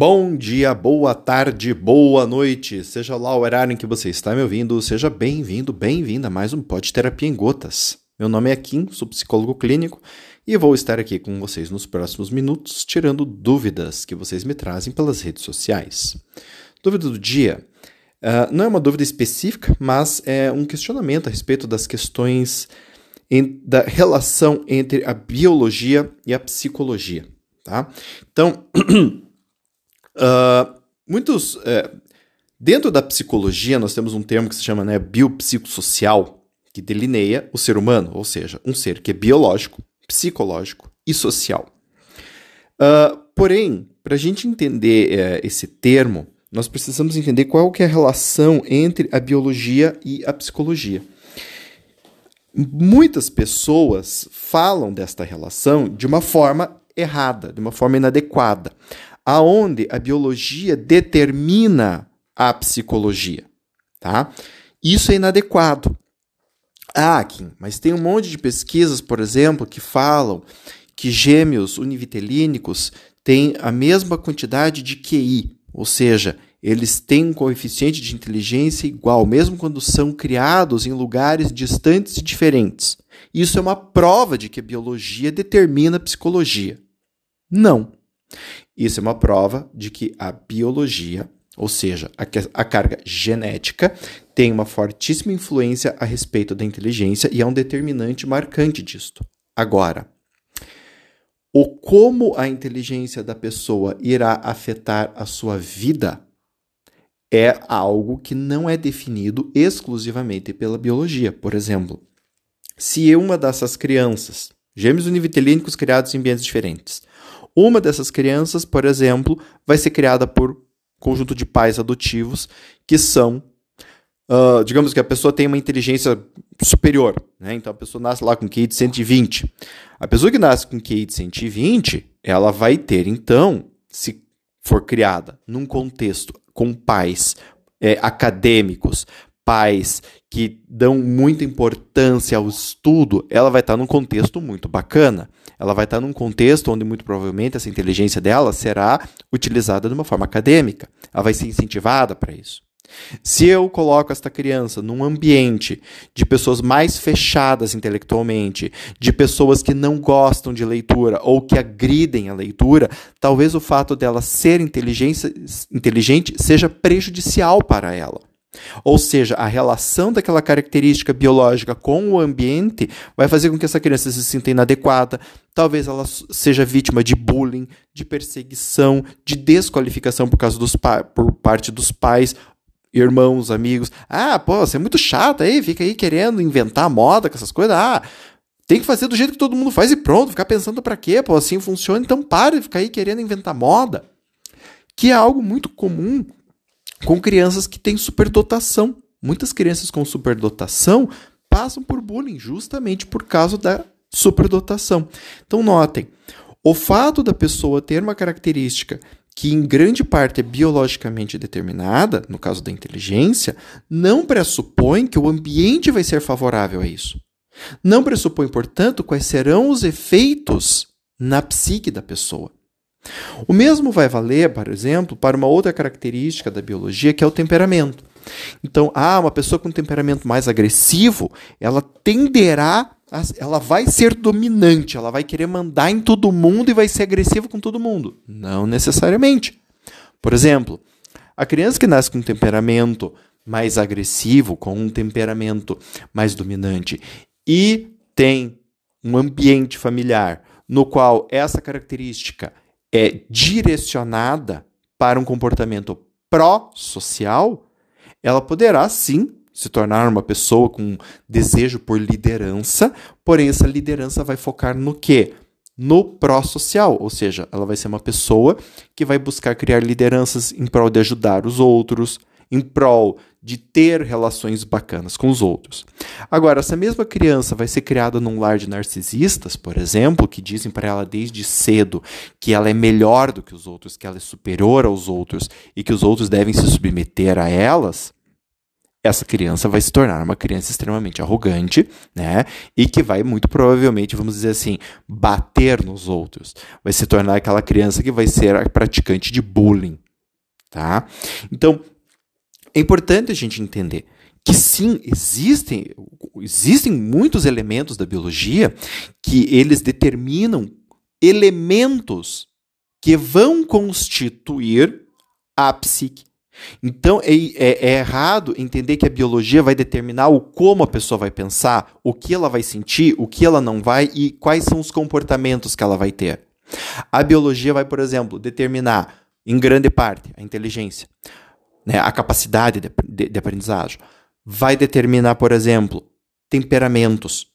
Bom dia, boa tarde, boa noite. Seja lá o horário em que você está me ouvindo, seja bem-vindo, bem-vinda a mais um Pod Terapia em Gotas. Meu nome é Kim, sou psicólogo clínico e vou estar aqui com vocês nos próximos minutos, tirando dúvidas que vocês me trazem pelas redes sociais. Dúvida do dia. Uh, não é uma dúvida específica, mas é um questionamento a respeito das questões em, da relação entre a biologia e a psicologia. Tá? Então, Uh, muitos. É, dentro da psicologia, nós temos um termo que se chama né, biopsicossocial, que delineia o ser humano, ou seja, um ser que é biológico, psicológico e social. Uh, porém, para a gente entender é, esse termo, nós precisamos entender qual que é a relação entre a biologia e a psicologia. Muitas pessoas falam desta relação de uma forma errada, de uma forma inadequada aonde a biologia determina a psicologia, tá? Isso é inadequado. Ah, Kim, mas tem um monte de pesquisas, por exemplo, que falam que gêmeos univitelínicos têm a mesma quantidade de QI, ou seja, eles têm um coeficiente de inteligência igual, mesmo quando são criados em lugares distantes e diferentes. Isso é uma prova de que a biologia determina a psicologia. Não. Isso é uma prova de que a biologia, ou seja, a, a carga genética, tem uma fortíssima influência a respeito da inteligência e é um determinante marcante disto. Agora, o como a inteligência da pessoa irá afetar a sua vida é algo que não é definido exclusivamente pela biologia. Por exemplo, se uma dessas crianças, gêmeos univitelínicos criados em ambientes diferentes, uma dessas crianças, por exemplo, vai ser criada por conjunto de pais adotivos que são, uh, digamos que a pessoa tem uma inteligência superior, né? Então a pessoa nasce lá com QI de 120. A pessoa que nasce com QI de 120, ela vai ter então, se for criada num contexto com pais é, acadêmicos, pais que dão muita importância ao estudo, ela vai estar num contexto muito bacana ela vai estar num contexto onde muito provavelmente essa inteligência dela será utilizada de uma forma acadêmica. Ela vai ser incentivada para isso. Se eu coloco esta criança num ambiente de pessoas mais fechadas intelectualmente, de pessoas que não gostam de leitura ou que agridem a leitura, talvez o fato dela ser inteligente seja prejudicial para ela. Ou seja, a relação daquela característica biológica com o ambiente vai fazer com que essa criança se sinta inadequada, talvez ela seja vítima de bullying, de perseguição, de desqualificação por causa dos por parte dos pais, irmãos, amigos. Ah, pô, você é muito chata aí, fica aí querendo inventar moda com essas coisas. Ah, tem que fazer do jeito que todo mundo faz e pronto, ficar pensando para quê? Pô, assim funciona, então pare de ficar aí querendo inventar moda. Que é algo muito comum com crianças que têm superdotação. Muitas crianças com superdotação passam por bullying justamente por causa da superdotação. Então, notem, o fato da pessoa ter uma característica que em grande parte é biologicamente determinada, no caso da inteligência, não pressupõe que o ambiente vai ser favorável a isso. Não pressupõe, portanto, quais serão os efeitos na psique da pessoa. O mesmo vai valer, por exemplo, para uma outra característica da biologia, que é o temperamento. Então, ah, uma pessoa com temperamento mais agressivo, ela tenderá, a, ela vai ser dominante, ela vai querer mandar em todo mundo e vai ser agressiva com todo mundo. Não necessariamente. Por exemplo, a criança que nasce com um temperamento mais agressivo, com um temperamento mais dominante e tem um ambiente familiar no qual essa característica é direcionada para um comportamento pró-social, ela poderá sim se tornar uma pessoa com desejo por liderança, porém essa liderança vai focar no quê? No pró-social, ou seja, ela vai ser uma pessoa que vai buscar criar lideranças em prol de ajudar os outros, em prol de ter relações bacanas com os outros. Agora, essa mesma criança vai ser criada num lar de narcisistas, por exemplo, que dizem para ela desde cedo que ela é melhor do que os outros, que ela é superior aos outros e que os outros devem se submeter a elas, essa criança vai se tornar uma criança extremamente arrogante, né? E que vai muito provavelmente, vamos dizer assim, bater nos outros. Vai se tornar aquela criança que vai ser praticante de bullying, tá? Então, é importante a gente entender que sim, existem, existem muitos elementos da biologia que eles determinam elementos que vão constituir a psique. Então é, é, é, errado entender que a biologia vai determinar o como a pessoa vai pensar, o que ela vai sentir, o que ela não vai e quais são os comportamentos que ela vai ter. A biologia vai, por exemplo, determinar, em grande parte, a inteligência, né, a capacidade de, de, de aprendizagem. Vai determinar, por exemplo, temperamentos.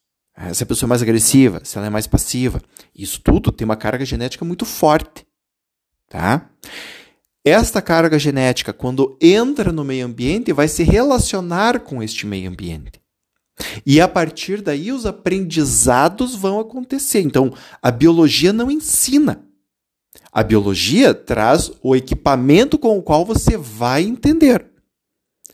Se a pessoa é mais agressiva, se ela é mais passiva. Isso tudo tem uma carga genética muito forte. Tá? Esta carga genética, quando entra no meio ambiente, vai se relacionar com este meio ambiente. E a partir daí os aprendizados vão acontecer. Então, a biologia não ensina. A biologia traz o equipamento com o qual você vai entender.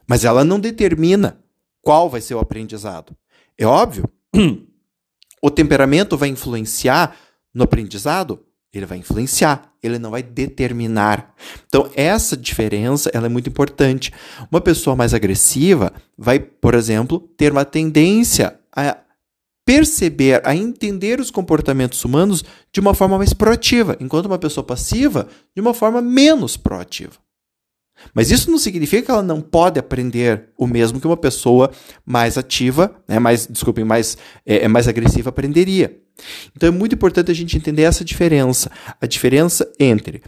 Mas ela não determina qual vai ser o aprendizado. É óbvio, o temperamento vai influenciar no aprendizado? Ele vai influenciar, ele não vai determinar. Então, essa diferença ela é muito importante. Uma pessoa mais agressiva vai, por exemplo, ter uma tendência a perceber, a entender os comportamentos humanos de uma forma mais proativa, enquanto uma pessoa passiva de uma forma menos proativa. Mas isso não significa que ela não pode aprender o mesmo que uma pessoa mais ativa, né, mais, desculpem, mais, é, é mais agressiva aprenderia. Então é muito importante a gente entender essa diferença. A diferença entre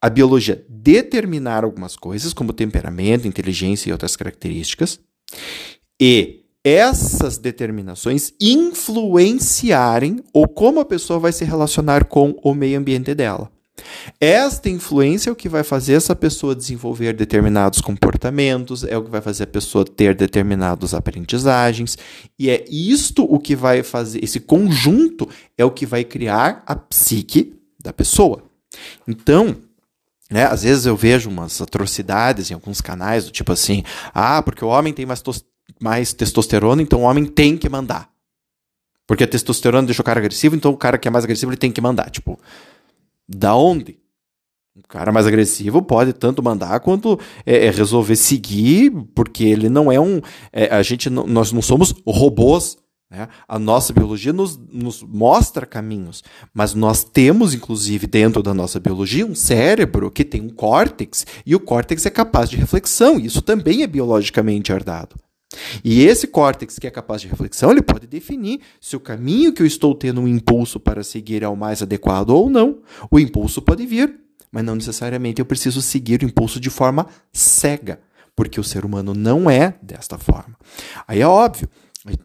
a biologia determinar algumas coisas, como temperamento, inteligência e outras características, e essas determinações influenciarem ou como a pessoa vai se relacionar com o meio ambiente dela. Esta influência é o que vai fazer essa pessoa desenvolver determinados comportamentos, é o que vai fazer a pessoa ter determinadas aprendizagens, e é isto o que vai fazer, esse conjunto é o que vai criar a psique da pessoa. Então, né, às vezes eu vejo umas atrocidades em alguns canais, do tipo assim, ah, porque o homem tem mais, mais testosterona, então o homem tem que mandar. Porque a testosterona deixa o cara agressivo, então o cara que é mais agressivo ele tem que mandar. Tipo, da onde? Um cara mais agressivo pode tanto mandar quanto é, é resolver seguir, porque ele não é um. É, a gente nós não somos robôs. Né? A nossa biologia nos, nos mostra caminhos, mas nós temos, inclusive, dentro da nossa biologia, um cérebro que tem um córtex, e o córtex é capaz de reflexão. Isso também é biologicamente herdado. E esse córtex que é capaz de reflexão, ele pode definir se o caminho que eu estou tendo um impulso para seguir é o mais adequado ou não. O impulso pode vir, mas não necessariamente eu preciso seguir o impulso de forma cega, porque o ser humano não é desta forma. Aí é óbvio,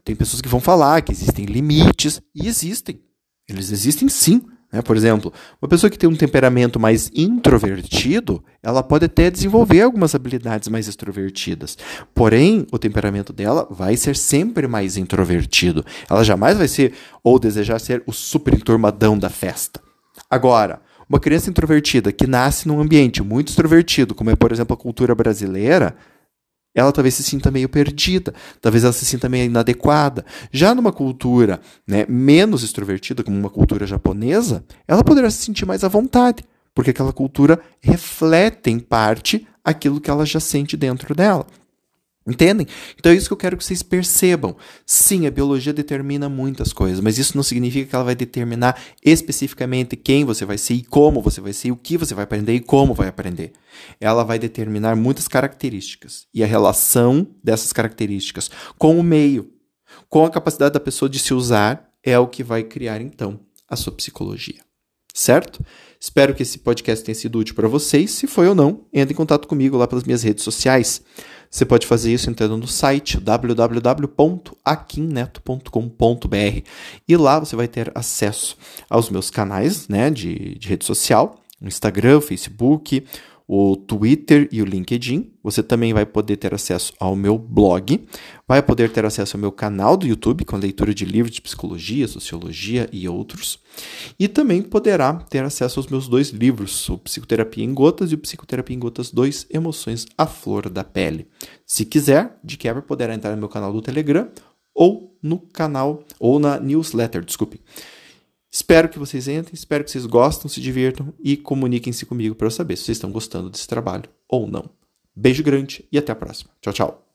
tem pessoas que vão falar que existem limites, e existem. Eles existem sim. Né? Por exemplo, uma pessoa que tem um temperamento mais introvertido, ela pode até desenvolver algumas habilidades mais extrovertidas. Porém, o temperamento dela vai ser sempre mais introvertido. Ela jamais vai ser ou desejar ser o super enturmadão da festa. Agora, uma criança introvertida que nasce num ambiente muito extrovertido, como é, por exemplo, a cultura brasileira, ela talvez se sinta meio perdida, talvez ela se sinta meio inadequada. Já numa cultura né, menos extrovertida, como uma cultura japonesa, ela poderá se sentir mais à vontade, porque aquela cultura reflete em parte aquilo que ela já sente dentro dela. Entendem? Então é isso que eu quero que vocês percebam. Sim, a biologia determina muitas coisas, mas isso não significa que ela vai determinar especificamente quem você vai ser e como você vai ser, o que você vai aprender e como vai aprender. Ela vai determinar muitas características e a relação dessas características com o meio, com a capacidade da pessoa de se usar, é o que vai criar então a sua psicologia. Certo? Espero que esse podcast tenha sido útil para vocês. Se foi ou não, entre em contato comigo lá pelas minhas redes sociais. Você pode fazer isso entrando no site www.aquinneto.com.br e lá você vai ter acesso aos meus canais né, de, de rede social, Instagram, Facebook, o Twitter e o LinkedIn. Você também vai poder ter acesso ao meu blog, vai poder ter acesso ao meu canal do YouTube com leitura de livros de psicologia, sociologia e outros. E também poderá ter acesso aos meus dois livros, o Psicoterapia em Gotas e o Psicoterapia em Gotas 2, Emoções à Flor da Pele. Se quiser, de quebra, poderá entrar no meu canal do Telegram ou no canal, ou na newsletter, desculpe. Espero que vocês entrem, espero que vocês gostem, se divirtam e comuniquem-se comigo para eu saber se vocês estão gostando desse trabalho ou não. Beijo grande e até a próxima. Tchau, tchau.